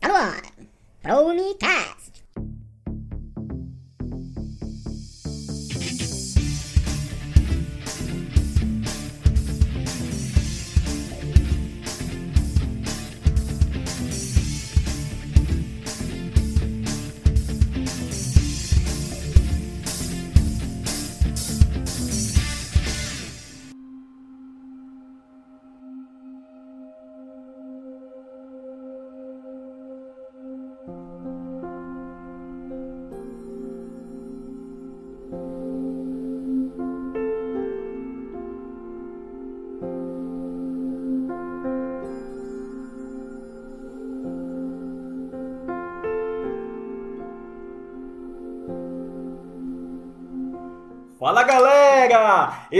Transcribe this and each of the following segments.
Está no ar. Promicast. Fala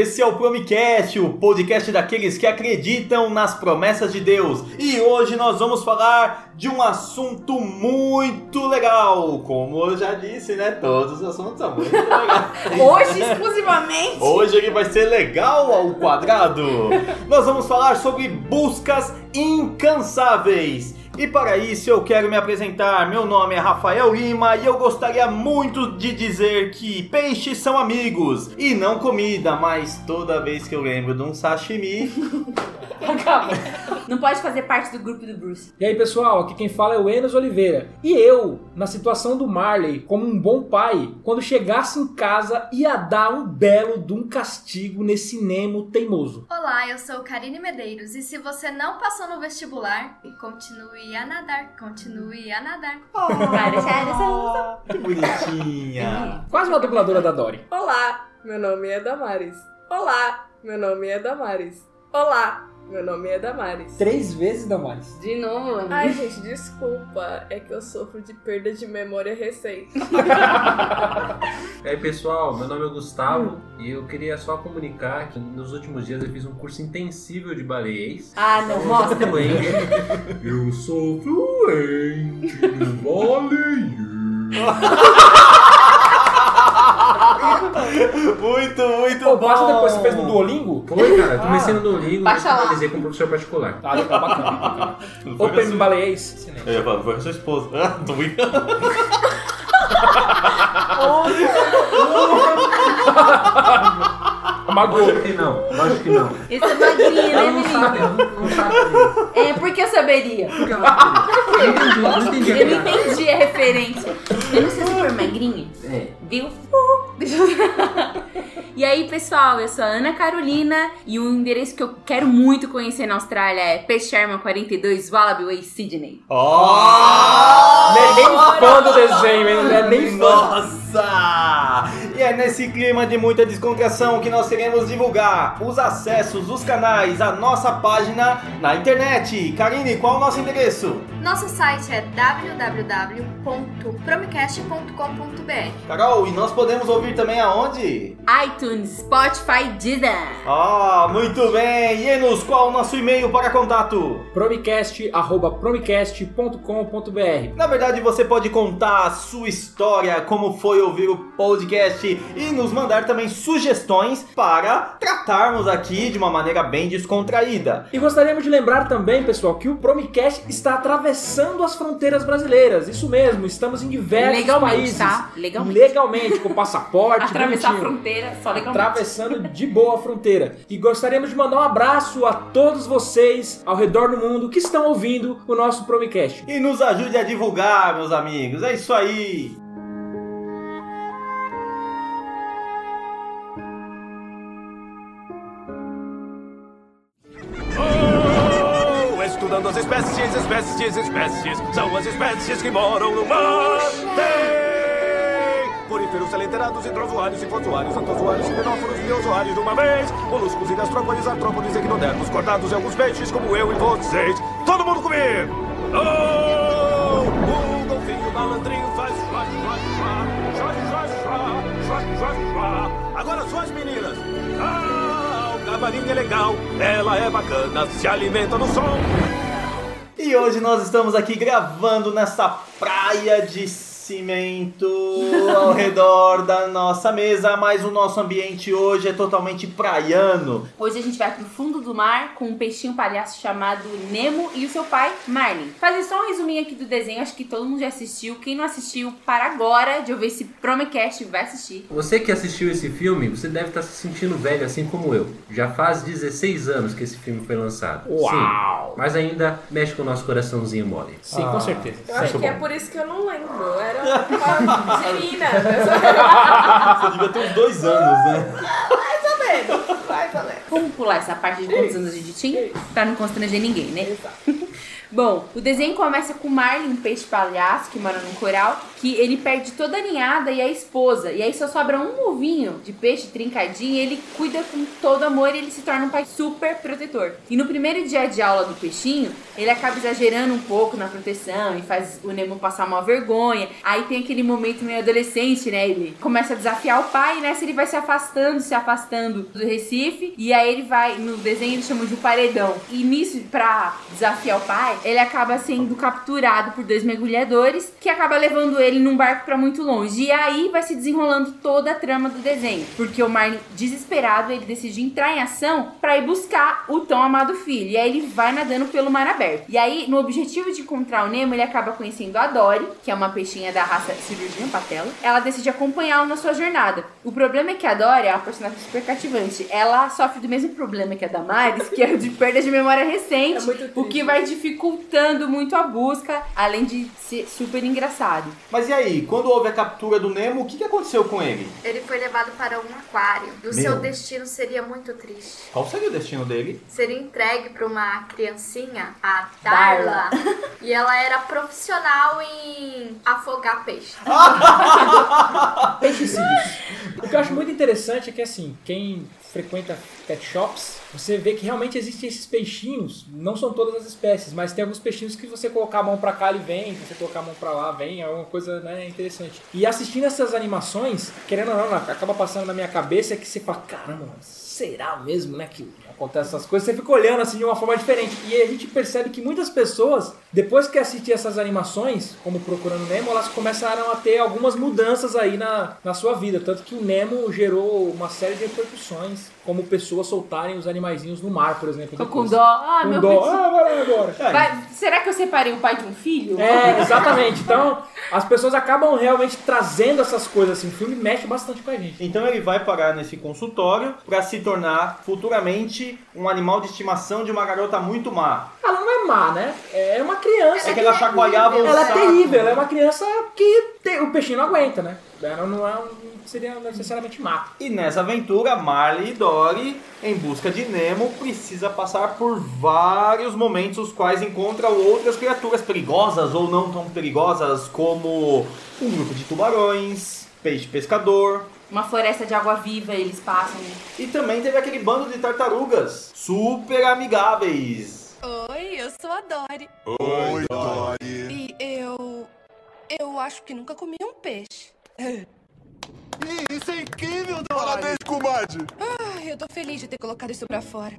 Esse é o Promicast, o podcast daqueles que acreditam nas promessas de Deus. E hoje nós vamos falar de um assunto muito legal. Como eu já disse, né? Todos os assuntos são muito legais. Hoje exclusivamente. Hoje ele vai ser legal ao quadrado. Nós vamos falar sobre buscas incansáveis. E para isso eu quero me apresentar. Meu nome é Rafael Lima e eu gostaria muito de dizer que peixes são amigos e não comida, mas toda vez que eu lembro de um sashimi, Acaba. Não pode fazer parte do grupo do Bruce. E aí pessoal, aqui quem fala é o Enos Oliveira. E eu, na situação do Marley, como um bom pai, quando chegasse em casa ia dar um belo de um castigo nesse Nemo teimoso. Olá, eu sou Karine Medeiros e se você não passou no vestibular, continue a nadar, continue a nadar. que bonitinha. Quase uma dubladora da Dory. Olá, meu nome é Damares. Olá, meu nome é Damares. Olá, meu nome é Damares. Três vezes Damares. De novo, mano. Ai, gente, desculpa. É que eu sofro de perda de memória recente. E aí pessoal, meu nome é Gustavo e eu queria só comunicar que nos últimos dias eu fiz um curso intensivo de baleiês. Ah, não, mostra. Fluente. Eu sou fluente no Muito, muito Pô, bom. baixa depois, você fez no Duolingo? Foi, cara, eu comecei no Duolingo e Baixa lá. com um professor particular. Tá, legal, bacana, bacana. Não foi com a Open sua- Baleês. Eu ia falar, foi com a sua esposa. Ah, tô brincando. Magoou. Lógico que não, lógico que não. Esse é magrinho, né, não sabe, menino? não, não sabe fazer. É, por que eu saberia? Porque ela não entendi, não Eu não entendi a referência. Eu não sei se for magrinho. É. Viu? Eu- E aí, pessoal, eu sou a Ana Carolina e o endereço que eu quero muito conhecer na Austrália é P. Sherman 42 Wallaby Way, Sydney. Oh! Não é nem fã do desenho, hein? Não é nem fã. Nossa! E é nesse clima de muita descontração que nós queremos divulgar os acessos, os canais, a nossa página na internet. Karine, qual o nosso endereço? Nosso site é www.promicast.com.br. Carol, e nós podemos ouvir também aonde? iTunes, Spotify, Deezer. Ah, muito bem! Enos, qual o nosso e-mail para contato? Promicast, arroba promicast.com.br Na verdade, você pode contar a sua história, como foi ouvir o podcast e nos mandar também sugestões para tratarmos aqui de uma maneira bem descontraída. E gostaríamos de lembrar também, pessoal, que o Promicast está atravessando as fronteiras brasileiras. Isso mesmo, estamos em diversos Legalmente, países. tá? Legalmente. Legalmente, com passaporte, Atravessar a bonitinho. fronteira, só legalmente. Atravessando de boa a fronteira. E gostaríamos de mandar um abraço a todos vocês ao redor do mundo que estão ouvindo o nosso Promicast. E nos ajude a divulgar, meus amigos. É isso aí. Espécies, espécies, são as espécies que moram no mar. Poríferos, selenterados, hidrozoários, sifozoários, antozoários, hipenoforos, biozoários de uma vez, moluscos e gastrópodes, artrópodes, equinodermos, cortados e alguns peixes como eu e vocês. Todo mundo comigo! Oh, o golfinho malandrinho faz chua, chua, chua, chua, chua, chua, chua. Agora suas meninas. Ah, o cavalinho é legal, ela é bacana, se alimenta no sol. E hoje nós estamos aqui gravando nessa praia de ao redor da nossa mesa, mas o nosso ambiente hoje é totalmente praiano. Hoje a gente vai pro fundo do mar com um peixinho palhaço chamado Nemo e o seu pai, Marlin. Fazer só um resuminho aqui do desenho, acho que todo mundo já assistiu. Quem não assistiu, para agora de ouvir esse Promecast, vai assistir. Você que assistiu esse filme, você deve estar se sentindo velho assim como eu. Já faz 16 anos que esse filme foi lançado. Uau! Sim, mas ainda mexe com o nosso coraçãozinho mole. Sim, com certeza. Eu acho que é por isso que eu não lembro. Eu era menina. Você devia ter uns dois anos, né? Mais ou menos. Mais ou menos. Vamos pular essa parte de quantos anos a gente tinha? Pra não constranger ninguém, né? Exato. Bom, o desenho começa com Marlin, um peixe palhaço que mora num coral, que ele perde toda a ninhada e a esposa. E aí só sobra um ovinho de peixe trincadinho e ele cuida com todo amor e ele se torna um pai super protetor. E no primeiro dia de aula do peixinho, ele acaba exagerando um pouco na proteção e faz o Nemo passar uma vergonha. Aí tem aquele momento meio adolescente, né? Ele começa a desafiar o pai e nessa ele vai se afastando, se afastando do Recife. E aí ele vai, no desenho eles chamam de um paredão. E nisso, pra desafiar o pai, ele acaba sendo capturado por dois mergulhadores que acaba levando ele num barco pra muito longe. E aí vai se desenrolando toda a trama do desenho, porque o Marlin, desesperado, ele decide entrar em ação pra ir buscar o tão amado filho. E aí ele vai nadando pelo mar aberto. E aí, no objetivo de encontrar o Nemo, ele acaba conhecendo a Dory, que é uma peixinha da raça cirurgiã patela. Ela decide acompanhá-lo na sua jornada. O problema é que a Dory é uma personagem super cativante. Ela sofre do mesmo problema que a Damaris, que é de perda de memória recente, É o que vai dificultando muito a busca, além de ser super engraçado. Mas e aí, quando houve a captura do Nemo, o que que aconteceu com ele? Ele foi levado para um aquário. E o Meu. seu destino seria muito triste. Qual seria o destino dele? Seria entregue para uma criancinha, a Darla. e ela era profissional em afogar peixe. O que eu acho muito interessante é que, assim, quem frequenta pet shops, você vê que realmente existem esses peixinhos, não são todas as espécies, mas tem alguns peixinhos que você colocar a mão pra cá, ele vem, você colocar a mão pra lá, vem, é uma coisa né, interessante. E assistindo essas animações, querendo ou não, acaba passando na minha cabeça que você fala, caramba, será mesmo, né, que acontece essas coisas? Você fica olhando assim de uma forma diferente. E a gente percebe que muitas pessoas, depois que assistem essas animações, como Procurando Nemo, elas começaram a ter algumas mudanças aí na, na sua vida. Tanto que o Nemo gerou uma série de repercussões, como pessoas soltarem os animaizinhos no mar, por exemplo. Tô com dó. Ah, Com meu dó. Ah, vai lá agora. É, Vai- será que eu separei o pai de um filho? É, exatamente. Então, as pessoas acabam realmente trazendo essas coisas assim. O filme mexe bastante com a gente. Então ele vai parar nesse consultório para se tornar futuramente um animal de estimação de uma garota muito má. Ela não é má, né? É uma criança. É que ela chacoalhava o Ela é saco. terrível, ela é uma criança que tem- o peixinho não aguenta, né? Ela não é um, seria necessariamente má. E nessa aventura, Marley e Dory, em busca de Nemo, precisa passar por vários momentos os quais encontram outras criaturas perigosas ou não tão perigosas, como um grupo de tubarões, peixe pescador, Uma floresta de água viva eles passam. e também teve aquele bando de tartarugas super amigáveis. Oi, eu sou a Dory. Oi, Dory. E eu. Eu acho que nunca comi um peixe. Isso é incrível, Dory. Parabéns, comadre. Ai, eu tô feliz de ter colocado isso pra fora.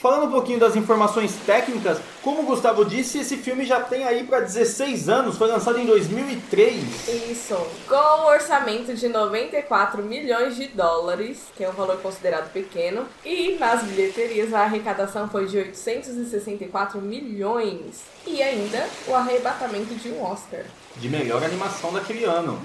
Falando um pouquinho das informações técnicas, como o Gustavo disse, esse filme já tem aí para 16 anos, foi lançado em 2003. Isso, com um orçamento de 94 milhões de dólares, que é um valor considerado pequeno, e nas bilheterias a arrecadação foi de 864 milhões, e ainda o arrebatamento de um Oscar. De melhor animação daquele ano.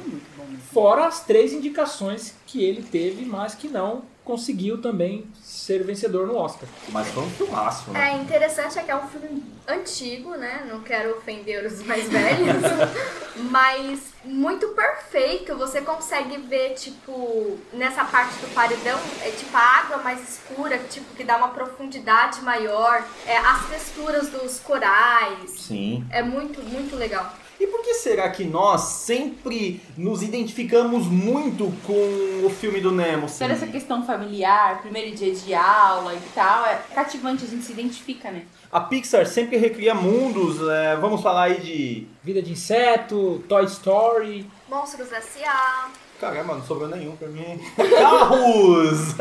Fora as três indicações que ele teve, mas que não conseguiu também ser vencedor no Oscar. Mas foi um filmaço, né? É interessante é que é um filme antigo, né? Não quero ofender os mais velhos, mas muito perfeito. Você consegue ver, tipo, nessa parte do paredão, é tipo a água mais escura, tipo, que dá uma profundidade maior. É, as texturas dos corais. Sim. É muito, muito legal. E por que será que nós sempre nos identificamos muito com o filme do Nemo? Toda essa questão familiar, primeiro dia de aula e tal, é cativante, a gente se identifica, né? A Pixar sempre recria mundos, é, vamos falar aí de... Vida de inseto, Toy Story. Monstros S.A. Caramba, não sobrou nenhum pra mim. Carros!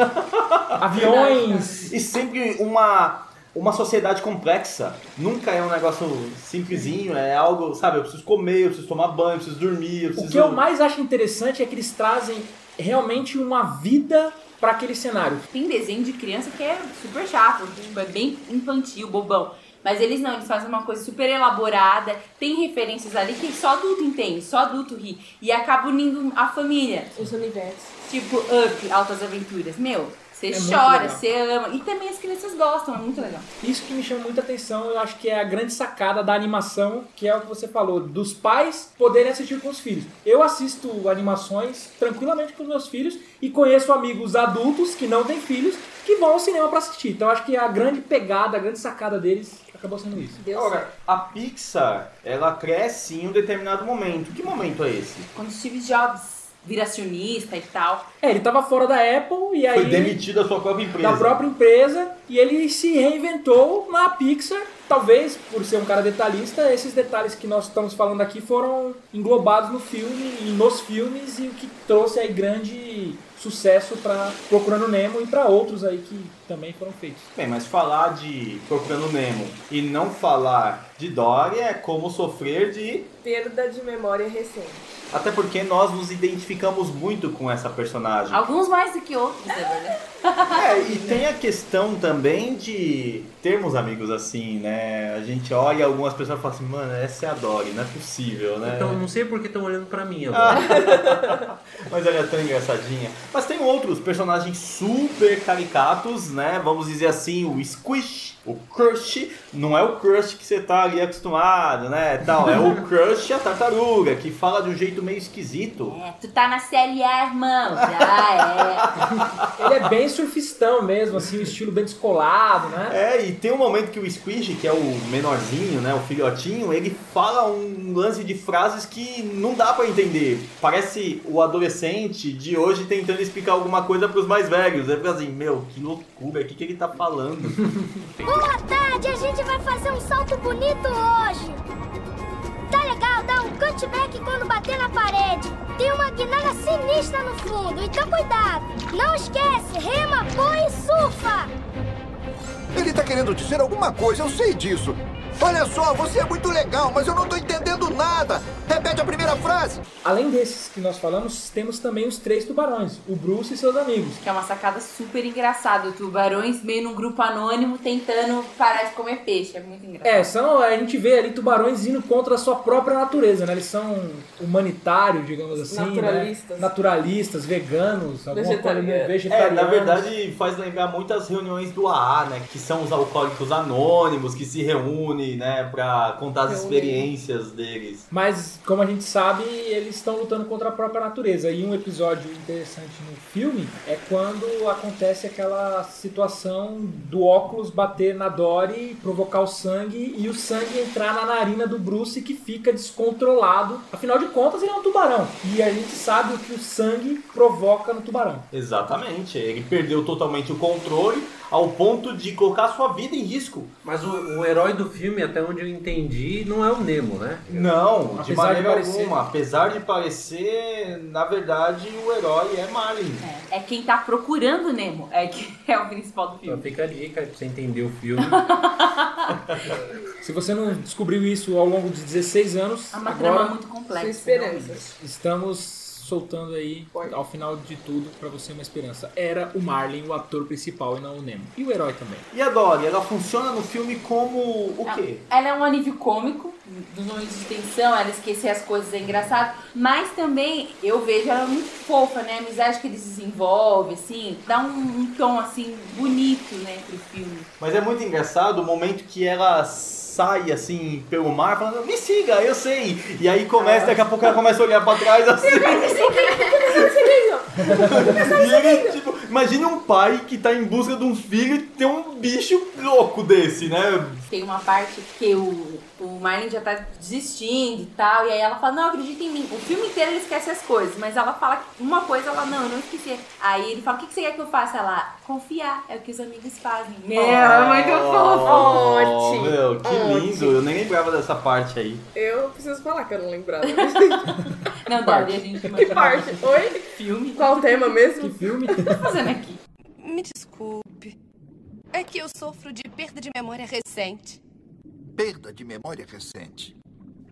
Aviões. E sempre uma uma sociedade complexa. Nunca é um negócio simplesinho, é algo, sabe, eu preciso comer, eu preciso tomar banho, eu preciso dormir, eu preciso... O que eu mais acho interessante é que eles trazem realmente uma vida para aquele cenário. Tem desenho de criança que é super chato, tipo, é bem infantil, bobão. Mas eles não, eles fazem uma coisa super elaborada, tem referências ali que só adulto entende, só adulto ri. E acaba unindo a família. Os universos. Tipo, Up, Altas Aventuras. Meu, você É chora, você ama. E também as crianças gostam, é muito legal. Isso que me chama muita atenção, eu acho que é a grande sacada da animação, que é o que você falou, dos pais poderem assistir com os filhos. Eu assisto animações tranquilamente com os meus filhos e conheço amigos adultos que não têm filhos que vão ao cinema para assistir. Então eu acho que a grande pegada, a grande sacada deles acabou sendo isso. Deu Agora, a Pixar, ela cresce em um determinado momento. Que momento é esse? Quando Steve Jobs vira acionista e tal. É, ele tava fora da Apple e aí Foi demitido da sua própria empresa. da própria empresa e ele se reinventou na Pixar. Talvez, por ser um cara detalhista, esses detalhes que nós estamos falando aqui foram englobados no filme e nos filmes e o que trouxe aí grande sucesso para Procurando Nemo e para outros aí que também foram feitos. Bem, mas falar de Procurando Nemo e não falar de Dory é como sofrer de... Perda de memória recente. Até porque nós nos identificamos muito com essa personagem. Alguns mais do que outros, é verdade. É, e tem a questão também de termos amigos assim, né? A gente olha algumas pessoas e fala assim, mano, essa é a Dory, não é possível, né? Então não sei por que estão olhando pra mim agora. Mas ela é tão engraçadinha. Mas tem outros personagens super caricatos, né? Vamos dizer assim, o Squish, o Crush. Não é o Crush que você tá ali acostumado, né? Tal, é o Crush a tartaruga, que fala de um jeito meio esquisito. É, tu tá na CLA, irmão. Já Ele é bem surfistão mesmo, assim, o estilo bem descolado, né? É, e tem um momento que o Squish, que é o menorzinho, né, o filhotinho, ele fala um lance de frases que não dá pra entender. Parece o adolescente de hoje tentando explicar alguma coisa pros mais velhos. Ele fica assim, meu, que loucura, o que, que ele tá falando? Boa tarde, a gente vai fazer um salto bonito hoje. Tá legal dar um cutback quando bater na parede. Tem uma guinada sinistra no fundo, então cuidado. Não esquece, rema, põe e surfa. Ele tá querendo dizer alguma coisa, eu sei disso. Olha só, você é muito legal, mas eu não tô entendendo nada. Repete a primeira frase. Além desses que nós falamos, temos também os três tubarões, o Bruce e seus amigos. Que é uma sacada super engraçada. Tubarões meio num grupo anônimo tentando parar de comer peixe. É muito engraçado. É, são, a gente vê ali tubarões indo contra a sua própria natureza, né? Eles são humanitários, digamos assim. Naturalistas. Né? Naturalistas, veganos, alguma coisa Vegetarianos. meio É, vegetarianos. na verdade faz lembrar muitas reuniões do AA, né? Que são os alcoólicos anônimos que se reúnem, né? Pra contar as experiências deles. Mas, como a gente sabe, eles estão lutando contra a própria natureza. E um episódio interessante no filme é quando acontece aquela situação do óculos bater na Dory, provocar o sangue e o sangue entrar na narina do Bruce que fica descontrolado. Afinal de contas, ele é um tubarão. E a gente sabe o que o sangue provoca no tubarão. Exatamente, ele perdeu totalmente o controle ao ponto de colocar sua vida em risco. Mas o, o herói do filme, até onde eu entendi, não é o Nemo, né? Não, de Apesar maneira de parecer. alguma. Apesar de parecer, na verdade, o herói é Marlin. É, é quem tá procurando o Nemo. É que é o principal do Então filme. fica a dica aí pra você entender o filme. Se você não descobriu isso ao longo de 16 anos, É uma trama agora muito complexa. Sua esperança. realmente. estamos soltando aí, ao final de tudo, pra você uma esperança. Era o Marlin o ator principal e não o Nemo. E o herói também. E a Dory, ela funciona no filme como o quê? Ela é um alívio cômico, dos momentos de tensão, ela esquecer as coisas é engraçado, mas também eu vejo ela muito fofa, né? A amizade que eles desenvolvem, assim, dá um, um tom, assim, bonito, né, pro filme. Mas é muito engraçado o momento que ela sai assim pelo mar falando, me siga, eu sei. E aí começa, daqui a pouco ela começa a olhar pra trás assim. e ele, tipo, imagina um pai que tá em busca de um filho e tem um bicho louco desse, né? Tem uma parte que o, o Marlin já tá desistindo e tal, e aí ela fala, não, acredita em mim. O filme inteiro ele esquece as coisas, mas ela fala uma coisa, ela, não, eu não esqueci. Aí ele fala, o que, que você quer que eu faça? Ela, confiar, é o que os amigos fazem. Meu, é muito fofo. Oh, meu, que lindo. Eu nem lembrava dessa parte aí. Eu preciso falar que eu não lembrava. Não, Dori, a gente que parte? Oi? filme. Qual o tema Que mesmo? filme? tá fazendo aqui? Me desculpe. É que eu sofro de perda de memória recente. Perda de memória recente.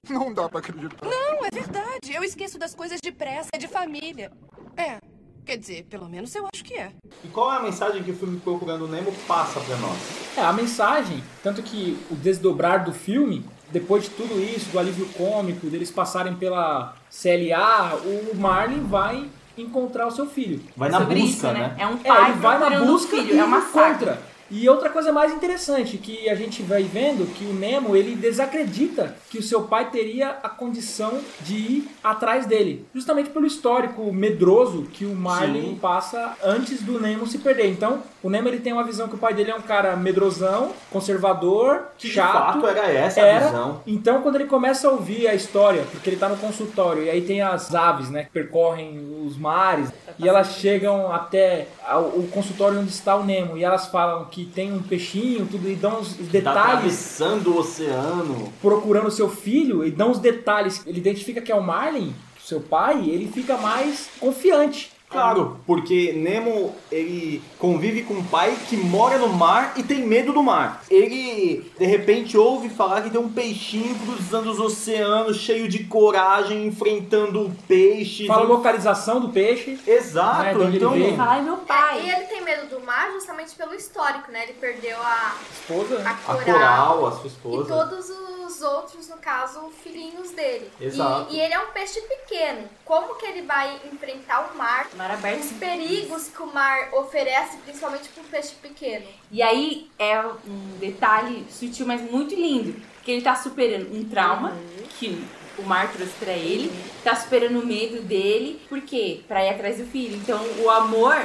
Não dá pra acreditar. Não, é verdade. Eu esqueço das coisas depressa, é de família. É, quer dizer, pelo menos eu acho que é. E qual é a mensagem que o filme Procurando Nemo passa pra nós? É, a mensagem, tanto que o desdobrar do filme, depois de tudo isso, do alívio cômico, deles passarem pela CLA, o Marlin vai encontrar o seu filho. Vai na Sobre busca, isso, né? É um É, pai ele vai na busca filho, e é uma encontra. E outra coisa mais interessante, que a gente vai vendo que o Nemo, ele desacredita que o seu pai teria a condição de ir atrás dele. Justamente pelo histórico medroso que o Marlin passa antes do Nemo se perder. Então, o Nemo ele tem uma visão que o pai dele é um cara medrosão, conservador, Que de chato. fato era essa a Era. visão. Então, quando ele começa a ouvir a história, porque ele tá no consultório, e aí tem as aves, né, que percorrem os mares, e elas chegam até ao- o consultório onde está o Nemo, e elas falam que tem um peixinho, tudo, e dão os Tá detalhes, atravessando o oceano. procurando seu filho, e dão os detalhes. Ele identifica que é o Marlin, seu pai, ele fica mais confiante. Claro, porque Nemo ele convive com um pai que mora no mar e tem medo do mar. Ele de repente ouve falar que tem um peixinho cruzando os oceanos, cheio de coragem, enfrentando peixes. Fala a localização do peixe. Exato, né, onde ele então. veio. Fala, ai meu É, e pai. ele tem medo do mar justamente pelo histórico, né? Ele perdeu a, Esposa, né? a A coral, coral, a sua e esposa. todos os outros, no caso, filhinhos dele. E- Exato. E, ele é um peixe pequeno. Como que ele vai enfrentar o mar? Mar aberto. Os perigos que o mar oferece, principalmente para um peixe pequeno. E aí é um detalhe sutil, mas muito lindo. Que ele tá superando um trauma que o mar trouxe pra ele, tá superando o medo dele, por quê? Pra ir atrás do filho. Então o amor.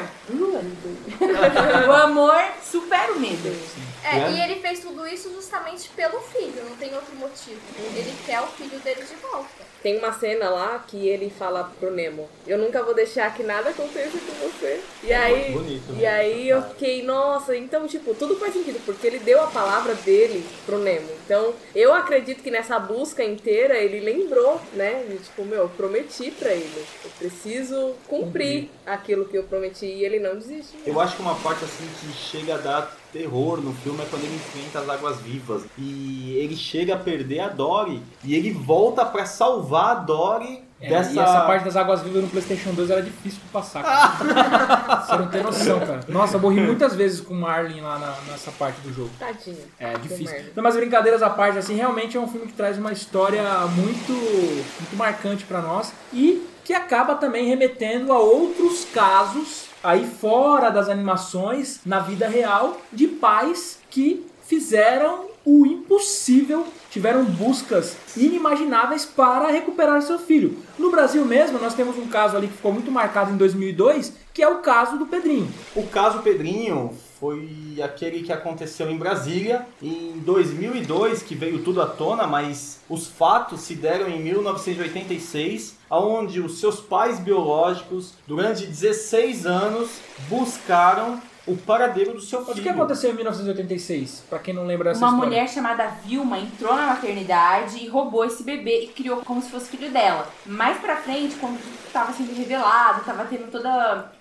o amor supera o medo. É, É. e ele fez tudo isso justamente pelo filho, não tem outro motivo. Ele quer o filho dele de volta. Tem uma cena lá que ele fala pro Nemo: Eu nunca vou deixar que nada aconteça com você. E aí, muito bonito, né? e aí eu fiquei, nossa, então, tipo, tudo faz sentido, porque ele deu a palavra dele pro Nemo. Então, eu acredito que nessa busca inteira ele lembrou, né? De, tipo, meu, eu prometi pra ele. Eu preciso cumprir aquilo que eu prometi e ele não desiste. Eu acho que uma parte assim que chega a dar terror no filme é quando ele enfrenta as águas vivas. E ele chega a perder a Dory. E ele volta pra salvar a Dory É, dessa. E essa parte das águas vivas no PlayStation 2 era difícil de passar. Cara. Você não tem noção, cara. Nossa, eu morri muitas vezes com o Marlin lá na- nessa parte do jogo. Tadinho. É difícil. Não, mas brincadeiras à parte, assim, realmente é um filme que traz uma história muito, muito marcante pra nós e que acaba também remetendo a outros casos aí fora das animações, na vida real, de pais que fizeram o impossível, tiveram buscas inimagináveis para recuperar seu filho. No Brasil mesmo, nós temos um caso ali que ficou muito marcado em 2002, que é o caso do Pedrinho. O caso Pedrinho foi aquele que aconteceu em Brasília em 2002, que veio tudo à tona, mas os fatos se deram em 1986, onde os seus pais biológicos, durante 16 anos, buscaram o paradeiro do seu Mas o que filho. aconteceu em 1986? Pra quem não lembra dessa Uma história. mulher chamada Vilma entrou na maternidade e roubou esse bebê e criou como se fosse filho dela. Mais pra frente, quando tava sendo revelado, tava tendo todo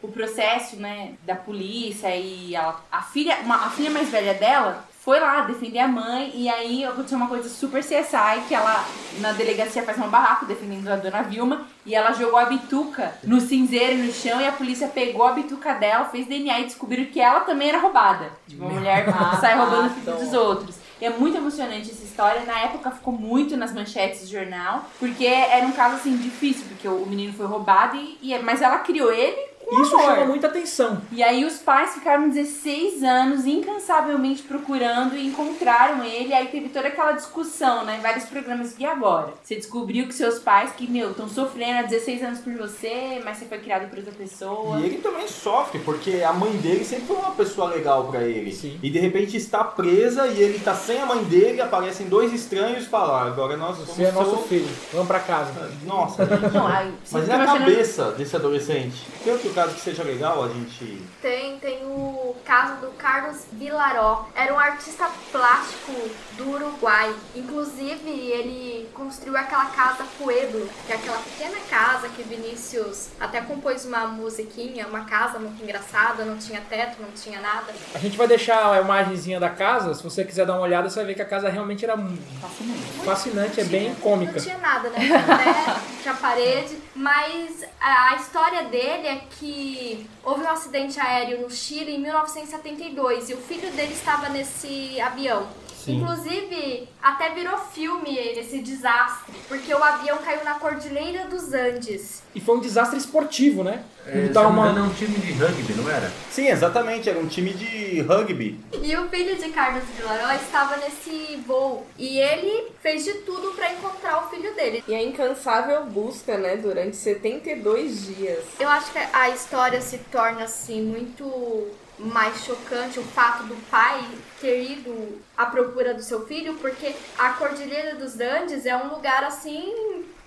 o processo, né, da polícia e a, a filha, uma- a filha mais velha dela foi lá defender a mãe e aí aconteceu uma coisa super CSI que ela na delegacia faz um barraco defendendo a dona Vilma e ela jogou a bituca no cinzeiro no chão e a polícia pegou a bituca dela, fez DNA e descobriram que ela também era roubada. Tipo, uma mulher que sai roubando o filho dos outros. E é muito emocionante essa história. Na época ficou muito nas manchetes do jornal, porque era um caso assim difícil, porque o menino foi roubado e, e- mas ela criou ele com Isso amor. chama muita atenção. E aí os pais ficaram 16 anos incansavelmente procurando e encontraram ele. Aí teve toda aquela discussão, né? Vários programas. E agora? Você descobriu que seus pais, que, meu, estão sofrendo há 16 anos por você, mas você foi criado por outra pessoa. E ele também sofre, porque a mãe dele sempre foi uma pessoa legal pra ele. Sim. E de repente está presa e ele tá sem a mãe dele, aparecem dois estranhos e falam, "Ah, agora nós Você é somos nosso seu- filho. Vamos pra casa. Nossa, gente. Não, aí, Mas na imaginando- cabeça desse adolescente, outro caso que seja legal a gente. Tem, tem o casa do Carlos Vilaró. Era um artista plástico do Uruguai. Inclusive, ele construiu aquela casa Pueblo, que é aquela pequena casa que Vinícius até compôs uma musiquinha, uma casa muito engraçada, não tinha teto, não tinha nada. A gente vai deixar a imagenzinha da casa, se você quiser dar uma olhada, você vai ver que a casa realmente era mu- fascinante, é bem cômica. Não tinha nada, né? Tinha parede, mas a história dele é que houve um acidente aéreo no Chile em 1972 e o filho dele estava nesse avião. Sim. Inclusive, até virou filme esse desastre, porque o avião caiu na Cordilheira dos Andes. E foi um desastre esportivo, né? É, tá uma- engano, é um time de rugby, não era? Sim, exatamente, era um time de rugby. E o filho de Carlos Vilaró estava nesse voo. E ele fez de tudo para encontrar o filho dele. E a incansável busca, né, durante 72 dias. Eu acho que a história se torna assim muito mais chocante o fato do pai ter ido à procura do seu filho, porque a Cordilheira dos Andes é um lugar assim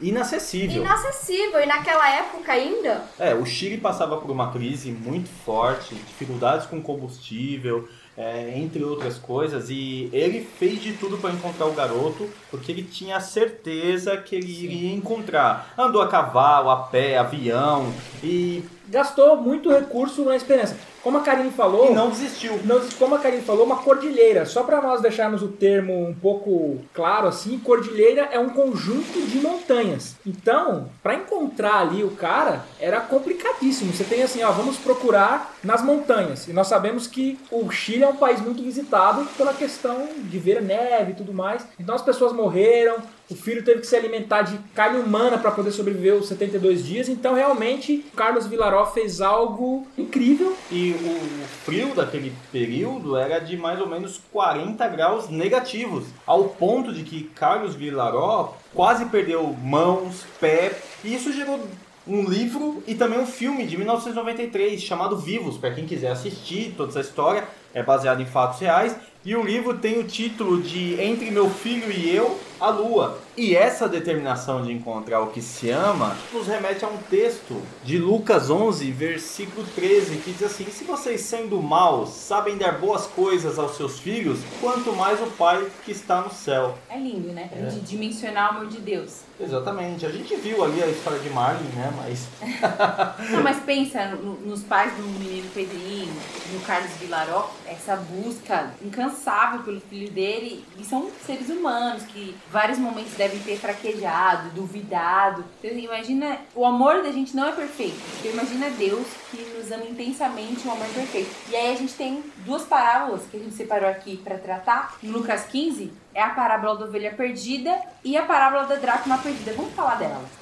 Inacessível. inacessível e naquela época ainda É, o Chile passava por uma crise muito forte, dificuldades com combustível, é, entre outras coisas, e ele fez de tudo para encontrar o garoto, porque ele tinha certeza que ele iria encontrar. Andou a cavalo, a pé, avião, e, Gastou muito recurso na esperança. Como a Karine falou, e não desistiu. Não, como a Karine falou, uma cordilheira. Só para nós deixarmos o termo um pouco claro assim, cordilheira é um conjunto de montanhas. Então, para encontrar ali o cara, era complicadíssimo. Você tem assim, ó, vamos procurar nas montanhas. E nós sabemos que o Chile é um país muito visitado pela questão de ver neve e tudo mais. Então as pessoas morreram, o filho teve que se alimentar de carne humana para poder sobreviver os 72 dias. Então, realmente, Carlos Vilaró fez algo incrível E o frio daquele período era de mais ou menos 40 graus negativos, ao ponto de que Carlos Villaró quase perdeu mãos, pé, e isso gerou um livro e também um filme de 1993 chamado Vivos, para quem quiser assistir toda essa história, é baseado em fatos reais. E o livro tem o título de Entre Meu Filho e Eu, a Lua. E essa determinação de encontrar o que se ama nos remete a um texto de Lucas 11, versículo 13, que diz assim: Se vocês sendo maus sabem dar boas coisas aos seus filhos, quanto mais o Pai que está no céu. É lindo, né? Pra gente dimensionar o amor de Deus. Exatamente. A gente viu ali a história de Marlin, né? Mas Não, mas pensa no- nos pais do menino Pedrinho, no Carlos Vilaró, essa busca incansável pelo filho dele. E são seres humanos que vários momentos devem ter fraquejado, duvidado. Então, imagina, o amor da gente não é perfeito. Então, imagina Deus que nos ama intensamente, um amor perfeito. E aí a gente tem duas parábolas que a gente separou aqui para tratar. No Lucas 15 é a parábola da ovelha perdida e a parábola da dracma perdida. Vamos falar delas.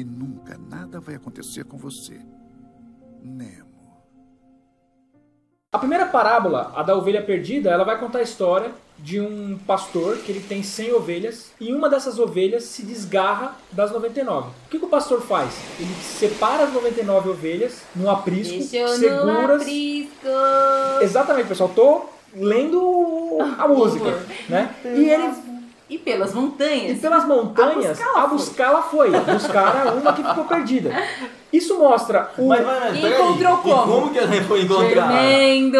Que nunca nada vai acontecer com você. Nemo. A primeira parábola, a da ovelha perdida, ela vai contar a história de um pastor que ele tem 100 ovelhas e uma dessas ovelhas se desgarra das 99. O que, que o pastor faz? Ele separa as 99 ovelhas num aprisco, Deixou no seguras. aprisco. Exatamente, pessoal. Tô lendo a música, né? E ele E pelas montanhas. e pelas montanhas, A a buscá-la foi. Buscar uma que ficou perdida. Isso mostra o. Mas, mas, mas, E peraí. encontrou E como? como que ele foi encontrar? Tremendo.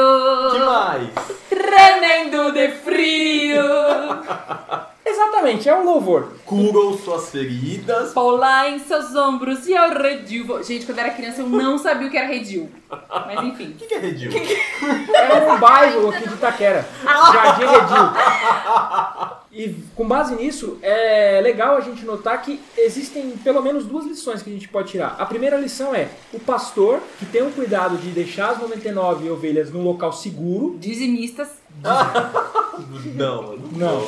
Que mais? Tremendo de frio. Exatamente, é um louvor. Curou suas feridas. Pular em seus ombros e ao redil. Gente, quando eu era criança eu não sabia o que era redil. Mas enfim. O que, que é redil? É um bairro aqui de Itaquera. Jardim Redil. E com base nisso, é legal a gente notar que existem pelo menos duas lições que a gente pode tirar. A primeira lição é o pastor que tem o cuidado de deixar as 99 ovelhas num local seguro. Dizimistas. Não, Não.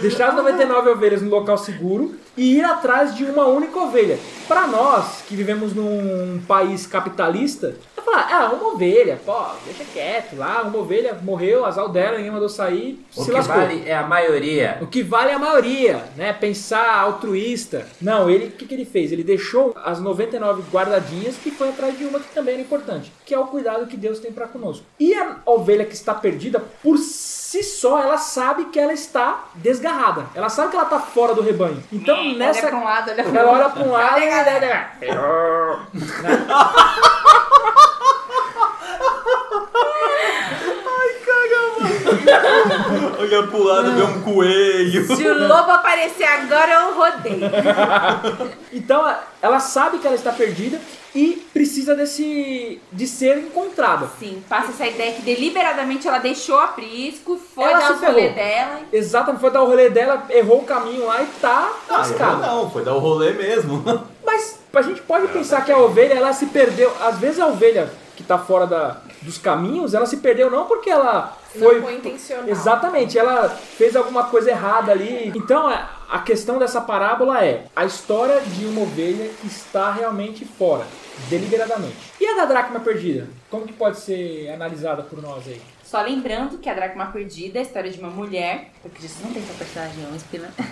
Deixar as 99 ovelhas no local seguro e ir atrás de uma única ovelha. Para nós, que vivemos num país capitalista, eu falar, ah, uma ovelha, pô, deixa quieto lá, uma ovelha morreu, azar dela, ninguém mandou sair, O se que lascou. vale é a maioria. O que vale é a maioria, né? Pensar altruísta. Não, ele, o que, que ele fez? Ele deixou as 99 guardadinhas e foi atrás de uma que também era importante, que é o cuidado que Deus tem para conosco. E a ovelha que está perdida, por si só, ela sabe que ela está desgarrada. Ela sabe que ela está fora do rebanho. Então, nessa. Olha pra um lado, olha pra Ela olha para um lado e Olha pro lado, vê um coelho. Se o lobo aparecer agora, eu rodei. Então ela sabe que ela está perdida e precisa desse de ser encontrada. Sim, passa essa ideia que deliberadamente ela deixou a Prisco, foi Ela dar o rolê ferrou. dela. Exatamente, foi dar o rolê dela, errou o caminho lá e tá Ah, eu lascada. não, foi dar o rolê mesmo. Mas a gente pode pensar que a ovelha ela se perdeu. Às vezes a ovelha que tá fora da, dos caminhos, ela se perdeu não porque ela foi. Não foi intencional. Exatamente, ela fez alguma coisa errada ali. Então é, a questão dessa parábola é a história de uma ovelha que está realmente fora, deliberadamente. E a da dracma perdida? Como que pode ser analisada por nós aí? Só lembrando que a Dracma Perdida é a história de uma mulher. Porque Jesus não tem essa personagem, é um espina.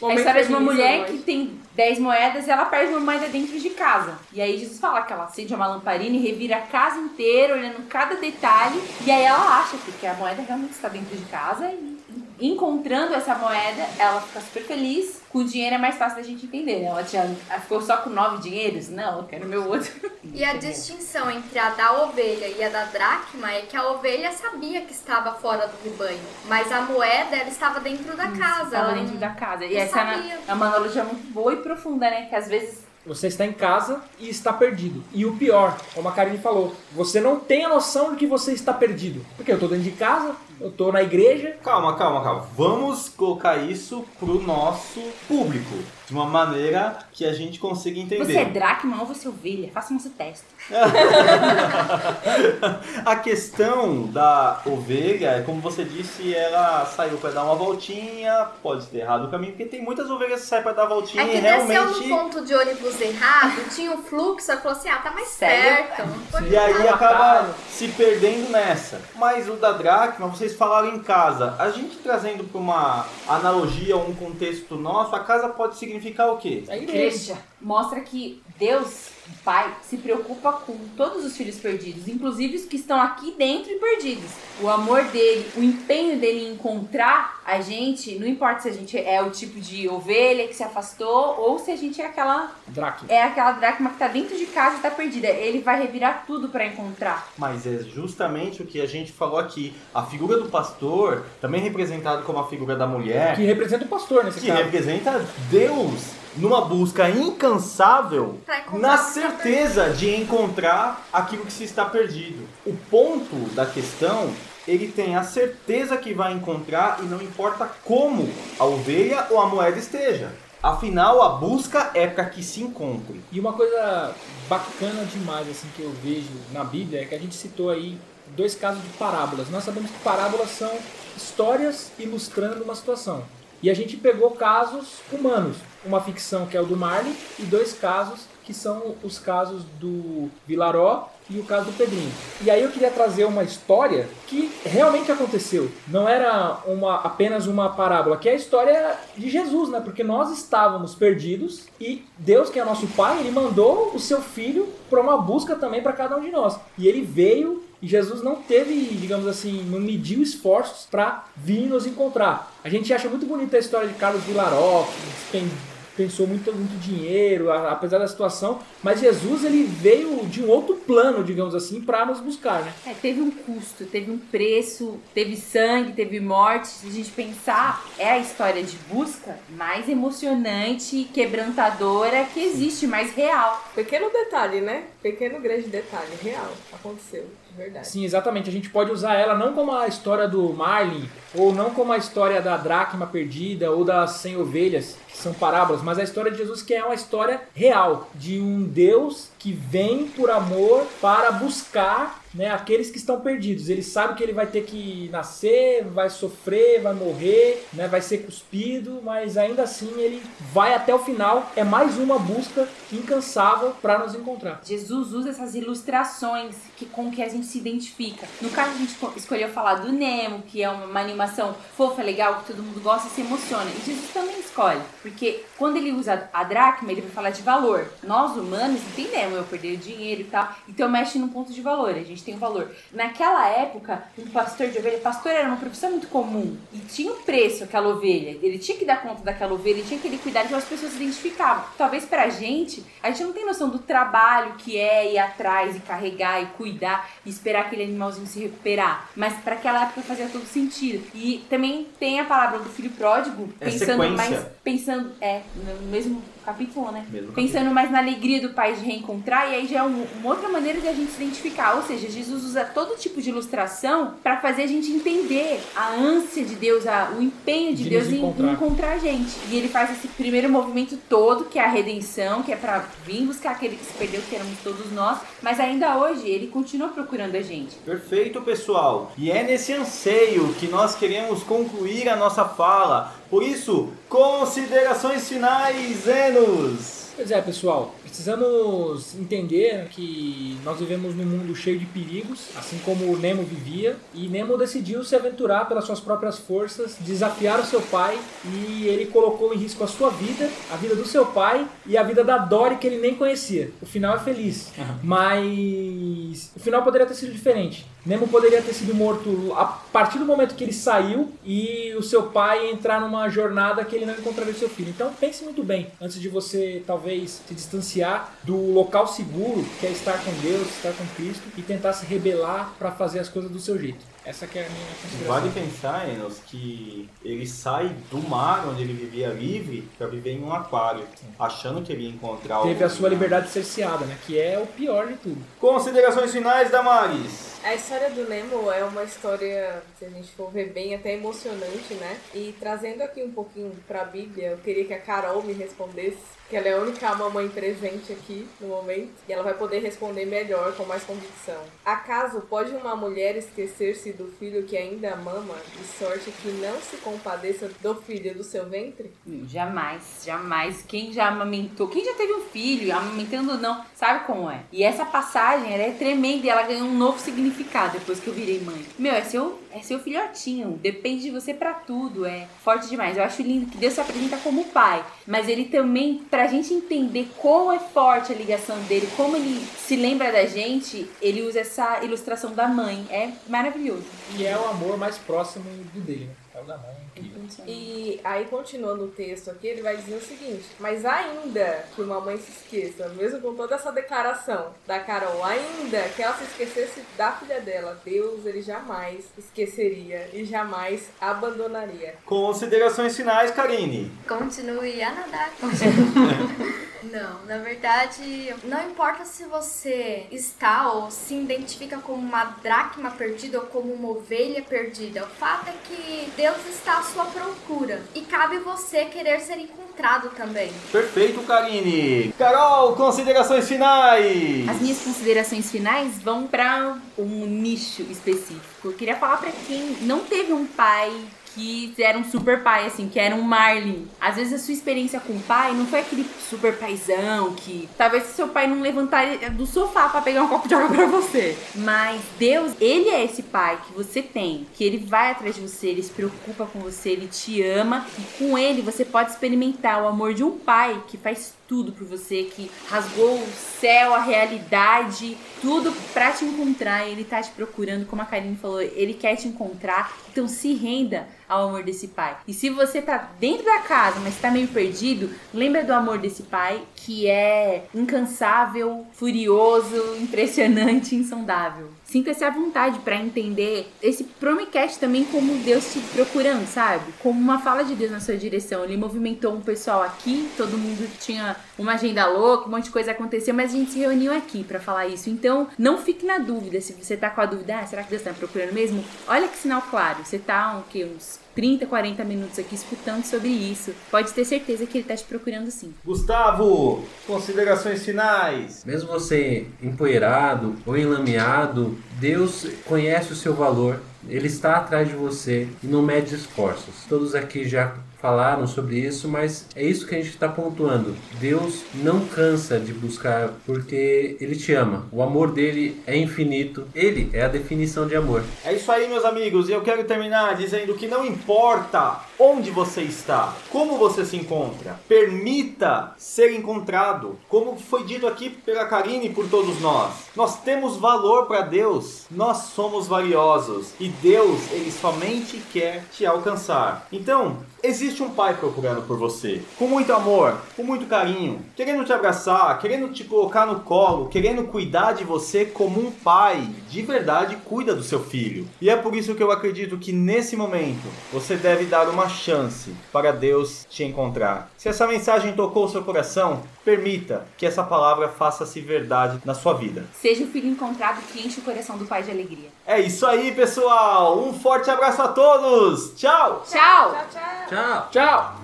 É a história de uma mulher que tem 10 moedas e ela perde uma moeda dentro de casa. E aí Jesus fala que ela acende uma lamparina e revira a casa inteira, olhando cada detalhe. E aí ela acha que a moeda realmente está dentro de casa e encontrando essa moeda, ela fica super feliz. Com o dinheiro é mais fácil da gente entender, né? Ela, tinha, ela ficou só com nove dinheiros? Não, eu quero meu outro. E a distinção entre a da ovelha e a da dracma é que a ovelha sabia que estava fora do rebanho, mas a moeda ela estava dentro da casa. Estava dentro não- da casa. E não essa é sabia. é uma analogia muito boa e profunda, né? Que às vezes Você está em casa e está perdido. E o pior, como a Karine falou, você não tem a noção de que você está perdido. Porque eu estou dentro de casa, eu estou na igreja. Calma, calma, calma. Vamos colocar isso pro nosso público. De uma maneira que a gente consiga entender. você é dracma ou você é ovelha, faça nosso teste. A questão da ovelha é como você disse, ela saiu para dar uma voltinha, pode ter errado o caminho, porque tem muitas ovelhas que saem para dar voltinha É e que desceu realmente. no ponto de ônibus errado, tinha um fluxo, aí falou assim, ah, tá mais Sério? perto. E aí acaba se perdendo nessa. Mas o da dracma, vocês falaram em casa. A gente trazendo para uma analogia, um contexto nosso, a casa pode significar o quê? A igreja. Mostra que Deus, o Pai, se preocupa com todos os filhos perdidos, inclusive os que estão aqui dentro e perdidos. O amor dele, o empenho dele em encontrar a gente, não importa se a gente é o tipo de ovelha que se afastou ou se a gente é aquela Dracma. é aquela dracma que tá dentro de casa e tá perdida. Ele vai revirar tudo pra encontrar. Mas é justamente o que a gente falou aqui. A figura do pastor, também representado como a figura da mulher, Que representa o pastor nesse que caso. representa Deus numa busca incansável na tá certeza de encontrar aquilo que se está perdido. O ponto da questão, ele tem a certeza que vai encontrar e não importa como a ovelha ou a moeda esteja. Afinal, a busca é para que se encontre. E uma coisa bacana demais assim que eu vejo na Bíblia é que a gente citou aí dois casos de parábolas. Nós sabemos que parábolas são histórias ilustrando uma situação. E a gente pegou casos humanos, uma ficção que é o do Marley e dois casos que são os casos do Vilaró e o caso do Pedrinho. E aí eu queria trazer uma história que realmente aconteceu. Não era uma, apenas uma parábola, que é a história de Jesus, né? Porque nós estávamos perdidos e Deus, que é nosso Pai, ele mandou o seu filho para uma busca também para cada um de nós. E ele veio e Jesus não teve, digamos assim, não mediu esforços para vir nos encontrar. A gente acha muito bonita a história de Carlos Vilaró, que pen- pensou muito, muito dinheiro, apesar da situação, mas Jesus ele veio de um outro plano, digamos assim, para nos buscar, né? É, teve um custo, teve um preço, teve sangue, teve morte. Se a gente pensar, é a história de busca mais emocionante e quebrantadora que existe, mais real. Pequeno detalhe, né? Pequeno grande detalhe. Real. Aconteceu. De verdade. Sim, exatamente. A gente pode usar ela não como a história do Marlin, ou não como a história da dracma perdida, ou das 100 ovelhas, que são parábolas, mas a história de Jesus que é uma história real, de um Deus que vem por amor para buscar né, aqueles que estão perdidos. Ele sabe que ele vai ter que nascer, vai sofrer, vai morrer, né, vai ser cuspido, mas ainda assim ele vai até o final. É mais uma busca incansável para nos encontrar. Jesus usa essas ilustrações que, com que a gente se identifica. No caso, a gente co- escolheu falar do Nemo, que é uma, animação fofa, legal, que todo mundo gosta e se emociona. E Jesus também escolhe, porque quando ele usa a dracma, ele vai falar de valor. Nós, humanos, entendemos eu perder dinheiro e tal, então mexe num ponto de valor, a gente tem um valor. Naquela época, um pastor de ovelha, pastor era uma profissão muito comum e tinha um preço aquela ovelha. Ele tinha que dar conta daquela ovelha, ele tinha que cuidar, então as pessoas se identificavam. Talvez pra gente, a gente não tem noção do trabalho que é ir atrás e carregar e cuidar e esperar aquele animalzinho se recuperar. Mas pra aquela época fazia todo sentido. E também tem a palavra do filho pródigo, É pensando sequência. mais pensando é no mesmo capítulo, né? Mesmo pensando mais na alegria do pai de reencontrar e aí já é um- uma outra maneira de a gente se identificar. Ou seja, Jesus usa todo tipo de ilustração pra fazer a gente entender a ânsia de Deus, a- o empenho de, De Deus em encontrar. encontrar a gente. E ele faz esse primeiro movimento todo, que é a redenção, que é pra vir buscar aquele que se perdeu, que éramos todos nós. Mas ainda hoje ele continua procurando a gente. Perfeito, pessoal. E é nesse anseio que nós queremos concluir a nossa fala. Por isso, considerações finais, Enos. Pois é, pessoal, precisamos entender que nós vivemos num mundo cheio de perigos, assim como o Nemo vivia, e Nemo decidiu se aventurar pelas suas próprias forças, desafiar o seu pai, e ele colocou em risco a sua vida, a vida do seu pai e a vida da Dory que ele nem conhecia. O final é feliz, mas o final poderia ter sido diferente. Nemo poderia ter sido morto a partir do momento que ele saiu e o seu pai entrar numa jornada que ele não encontraria o seu filho. Então pense muito bem antes de você talvez se distanciar do local seguro que é estar com Deus, estar com Cristo e tentar se rebelar para fazer as coisas do seu jeito. Essa que é a minha consideração. Vale pensar, Enos, que ele sai do mar onde ele vivia livre para viver em um aquário, achando que ele ia encontrar Teve a sua liberdade cerceada, né? Que é o pior de tudo. Considerações finais, Damares. A história do Nemo é uma história, se a gente for ver bem, até emocionante, né? E trazendo aqui um pouquinho pra Bíblia, eu queria que a Carol me respondesse, que ela é a única mamãe presente aqui no momento, e ela vai poder responder melhor, com mais convicção. Acaso pode uma mulher esquecer-se do filho que ainda mama, de sorte que não se compadeça do filho do seu ventre? Meu, Jamais, jamais. Quem já amamentou, quem já teve um filho, amamentando não, sabe como é. E essa passagem, ela é tremenda e ela ganhou um novo significado depois que eu virei mãe. Meu, é seu, é seu filhotinho, depende de você pra tudo, é forte demais. Eu acho lindo que Deus se apresenta como pai, mas ele também, pra gente entender como é forte a ligação dele, como ele se lembra da gente, ele usa essa ilustração da mãe. É maravilhoso. E é o amor mais próximo do dele, né? O da mãe. incrível. E aí, continuando o texto aqui, ele vai dizer o seguinte: Mas ainda que uma mãe se esqueça, mesmo com toda essa declaração da Carol, ainda que ela se esquecesse da filha dela, Deus ele jamais esqueceria e jamais abandonaria. Considerações finais, Karine. Continue a nadar. Não, na verdade, não importa se você está ou se identifica como uma dracma perdida ou como uma ovelha perdida. O fato é que Deus está à sua procura e cabe você querer ser encontrado também. Perfeito, Karine. Carol, considerações finais. As minhas considerações finais vão para um nicho específico. Eu queria falar para quem não teve um pai que era um super pai, assim, que era um Marlin. Às vezes a sua experiência com o pai não foi aquele super paizão que talvez seu pai não levantaria do sofá para pegar um copo de água para você. Mas Deus, ele é esse pai que você tem, que ele vai atrás de você, ele se preocupa com você, ele te ama e com ele você pode experimentar o amor de um pai que faz tudo por você, que rasgou o céu, a realidade, tudo pra te encontrar. Ele tá te procurando, como a Karine falou, ele quer te encontrar. Então se renda ao amor desse pai. E se você tá dentro da casa, mas tá meio perdido, lembra do amor desse pai que é incansável, furioso, impressionante, insondável. Sinta-se à vontade pra entender esse promicast também como Deus te procurando, sabe? Como uma fala de Deus na sua direção. Ele movimentou um pessoal aqui, todo mundo tinha uma agenda louca, um monte de coisa aconteceu, mas a gente se reuniu aqui pra falar isso. Então, não fique na dúvida se você tá com a dúvida, ah, será que Deus tá procurando mesmo? Olha que sinal claro. Você tá o quê? Uns 30, 40 minutos aqui escutando sobre isso. Pode ter certeza que ele tá te procurando sim. Gustavo, considerações finais. Mesmo você empoeirado ou enlameado, Deus conhece o seu valor. Ele está atrás de você e não mede esforços. Todos aqui já falaram sobre isso, mas é isso que a gente está pontuando. Deus não cansa de buscar porque Ele te ama. O amor dele é infinito. Ele é a definição de amor. É isso aí, meus amigos. E eu quero terminar dizendo que não importa onde você está, como você se encontra, permita ser encontrado. Como foi dito aqui pela Karine e por todos nós. Nós temos valor para Deus. Nós somos valiosos. E Deus, ele somente quer te alcançar. Então, existe um pai procurando por você, com muito amor, com muito carinho, querendo te abraçar, querendo te colocar no colo, querendo cuidar de você como um pai de verdade cuida do seu filho. E é por isso que eu acredito que nesse momento você deve dar uma chance para Deus te encontrar. Se essa mensagem tocou o seu coração, permita que essa palavra faça-se verdade na sua vida. Seja o filho encontrado que enche o coração do pai de alegria. É isso aí, pessoal. Um forte abraço a todos. Tchau. Tchau. Tchau! Tchau!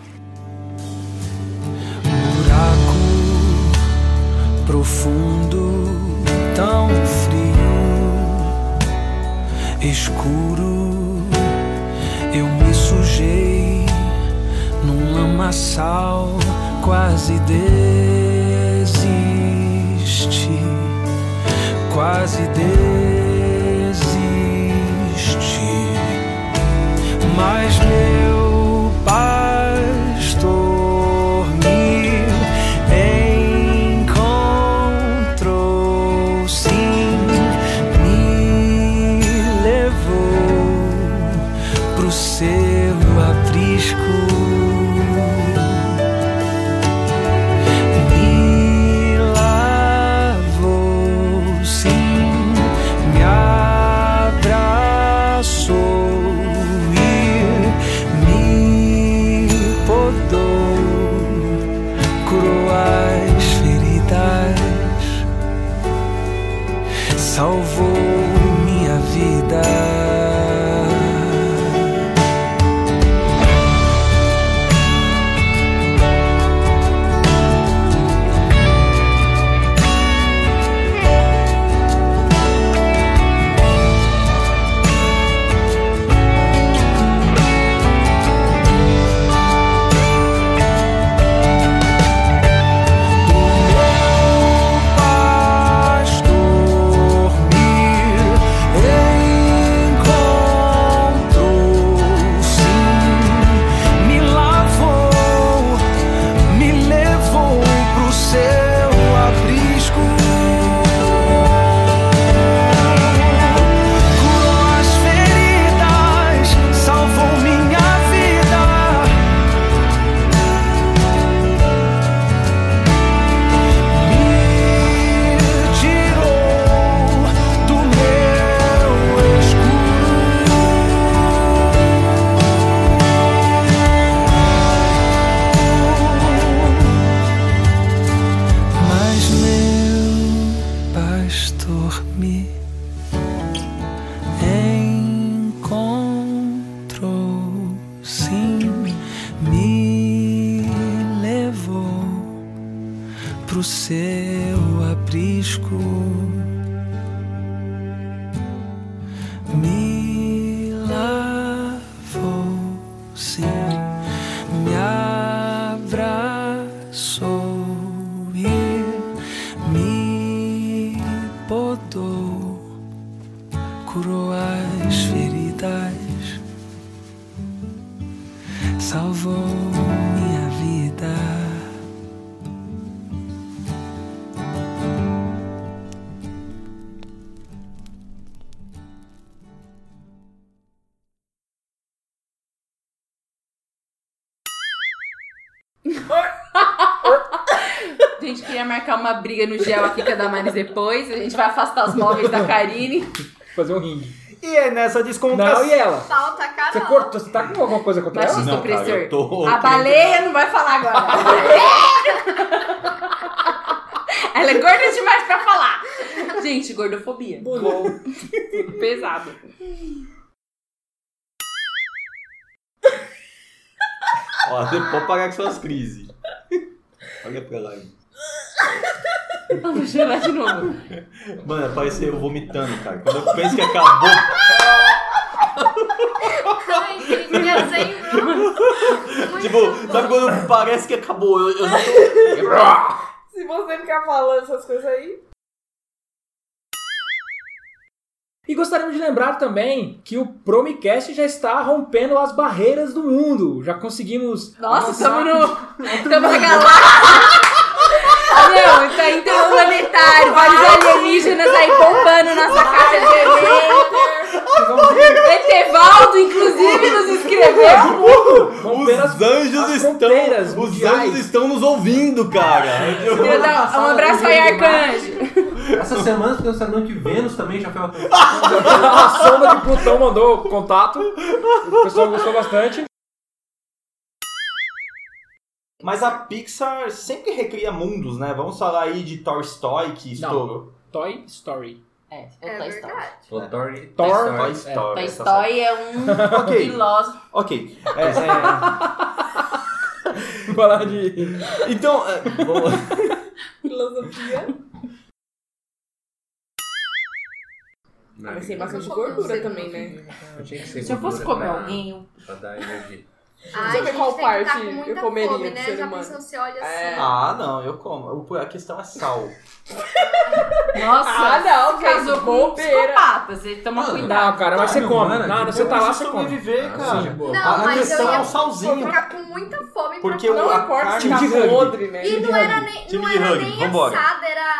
profundo, tão frio, escuro. Lamaçal, quase desisti, quase desisti. Mas meu uma briga no gel aqui com a Damares depois. A gente vai afastar os móveis da Karine. Fazer um ringue. E é nessa descontração. Não, e ela? Falta Carol. Você cortou, você tá com alguma coisa contra ela? Machista Não, cara, eu tô a baleia não vai falar agora. Ela é gorda demais pra falar. Gente, gordofobia. Pesado. Ó, você pode parar com suas crises. Olha pra lá. aí. Não, vou chorar de novo. Mano, parece eu vomitando, cara. Quando eu penso que acabou. Ai. Tipo, sabe quando parece que acabou? Eu, eu já tô. Se você ficar falando essas coisas aí. E gostaríamos de lembrar também que o Promicast já está rompendo as barreiras do mundo. Já conseguimos. Nossa, estamos no. Estamos na galáxia. Não, tá interplanetário, vários alienígenas aí bombando nossa caixa de evento. Etevaldo, inclusive, nos escreveu. Os anjos estão. Os anjos estão nos ouvindo, cara. Um abraço aí, Arcanjo. Essa semana fiquei sabendo que Vênus também já foi uma A sonda de Plutão mandou contato. O pessoal gostou bastante. Mas a Pixar sempre recria mundos, né? Vamos falar aí de Toy Story que estourou. Toy Story. É, É Toy Story. verdade. Toy Story. Toy É. Story. Toy. Story é um Ok. filósofo. Ok. É, é, Falar de. então, é, Filosofia. Mas tem bastante gordura também, né? Tinha que ser Se eu fosse comer alguém, Pra dar energia. Ai, Sabe gente, qual parte tá com eu comeria fome, né? ser Já humano? pensou, você olha assim. É. Ah, não, eu como. A questão é sal. Nossa, Ah, não, você casou com um bobeira. psicopata. Você toma Mano, cuidado. Não, cara, mas você come. Nada, tipo, você tá lá, você come. sobreviver, Ah, cara. sim, boa. Não, A mas questão eu é ia o salzinho. vou ficar com muita fome Porque pra o- Não a importa se tá podre, né? E não era nem, Time não de era rugby, nem vambora. assada, era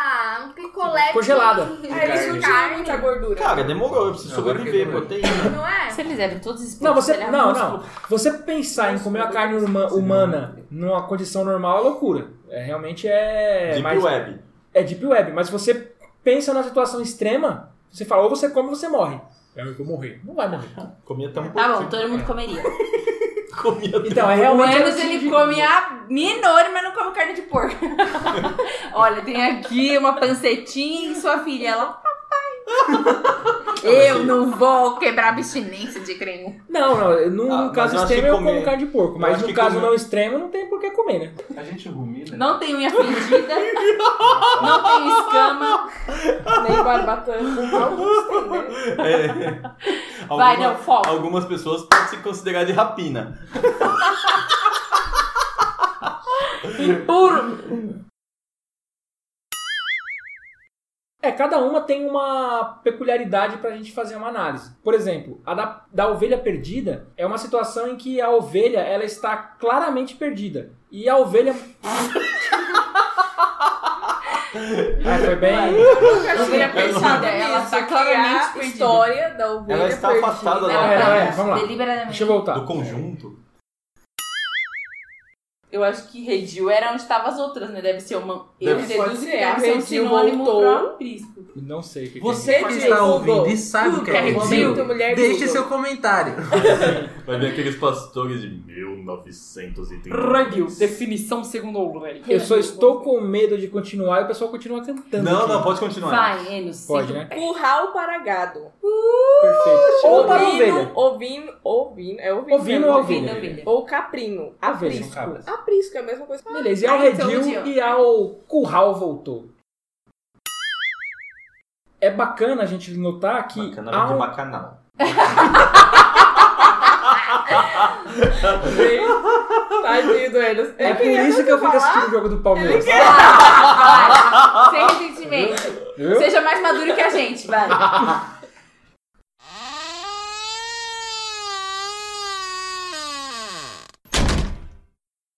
picolé Congelada. Ah, eles não tinham muita gordura. Cara, demorou, eu preciso Agora sobreviver, que proteína. Não é? Se eles eram todos expostos, Não, você. é Não, músculo. não. Você pensar em comer a carne huma- humana numa condição normal é loucura. É, realmente é. Deep mais- Web. É deep web. Mas você pensa numa situação extrema, você fala, ou você come ou você morre. É eu vou morrer. Não vai morrer. Comia até um Tá bom, todo mundo comeria. Comia Então, é O realmente. Enos, assim ele come a minori, mas não come carne de porco. Olha, tem aqui uma pancetinha e sua filha, ela... Eu não vou quebrar a abstinência de creme. Não, não. Num Ah, mas caso eu acho extremo que eu comer- como carne de porco. eu Mas acho no que caso comer- não extremo, não tem por que comer, né? A gente rumina. Não tem unha fedida, não tem escama. Nem barbatana. Alguns tem, né? É. Vai, Alguma- não, foco. Algumas pessoas podem se considerar de rapina. Puro. É, cada uma tem uma peculiaridade pra gente fazer uma análise. Por exemplo, a da, da ovelha perdida é uma situação em que a ovelha ela está claramente perdida. E a ovelha. Ah, foi bem. Ovelha perdida, ela Isso, tá que claramente é a perdida. história da ovelha Ela está perdida. afastada da- Ela É, tá é, vamos lá. deliberadamente. Deixa eu voltar. Do conjunto. Eu acho que Redil era onde estavam as outras, né? Deve ser uma. Eu Deve- deduzo que ser, deve a ser um sinônimo pra aprisco. Não sei o que, Você Pode que ser, está ouvindo e sabe o que que é é Redil, deixe seu comentário. Vai ver aqueles pastores de 1930. Redil, definição segundo o que. Eu só estou com medo de continuar e o pessoal continua cantando. Não, aqui. não, pode continuar. Vai, Enos. Pode, né? Curral para gado. Perfeito. Ou para ovelha. Ovino, ovino, é ovino. Ovino mesmo. ou Ovelha, ovelha? Ou caprino. Ovelha, Aprisco. Aprisco é a mesma coisa. Beleza, e ao Ah, então, redil e ao curral voltou. É bacana a gente notar que Bacana há de um, Tadinho do Enos. É por isso que eu fico assistindo o jogo do Palmeiras. Vai, vai. Sem ressentimento. Viu? Seja mais maduro que a gente, vai.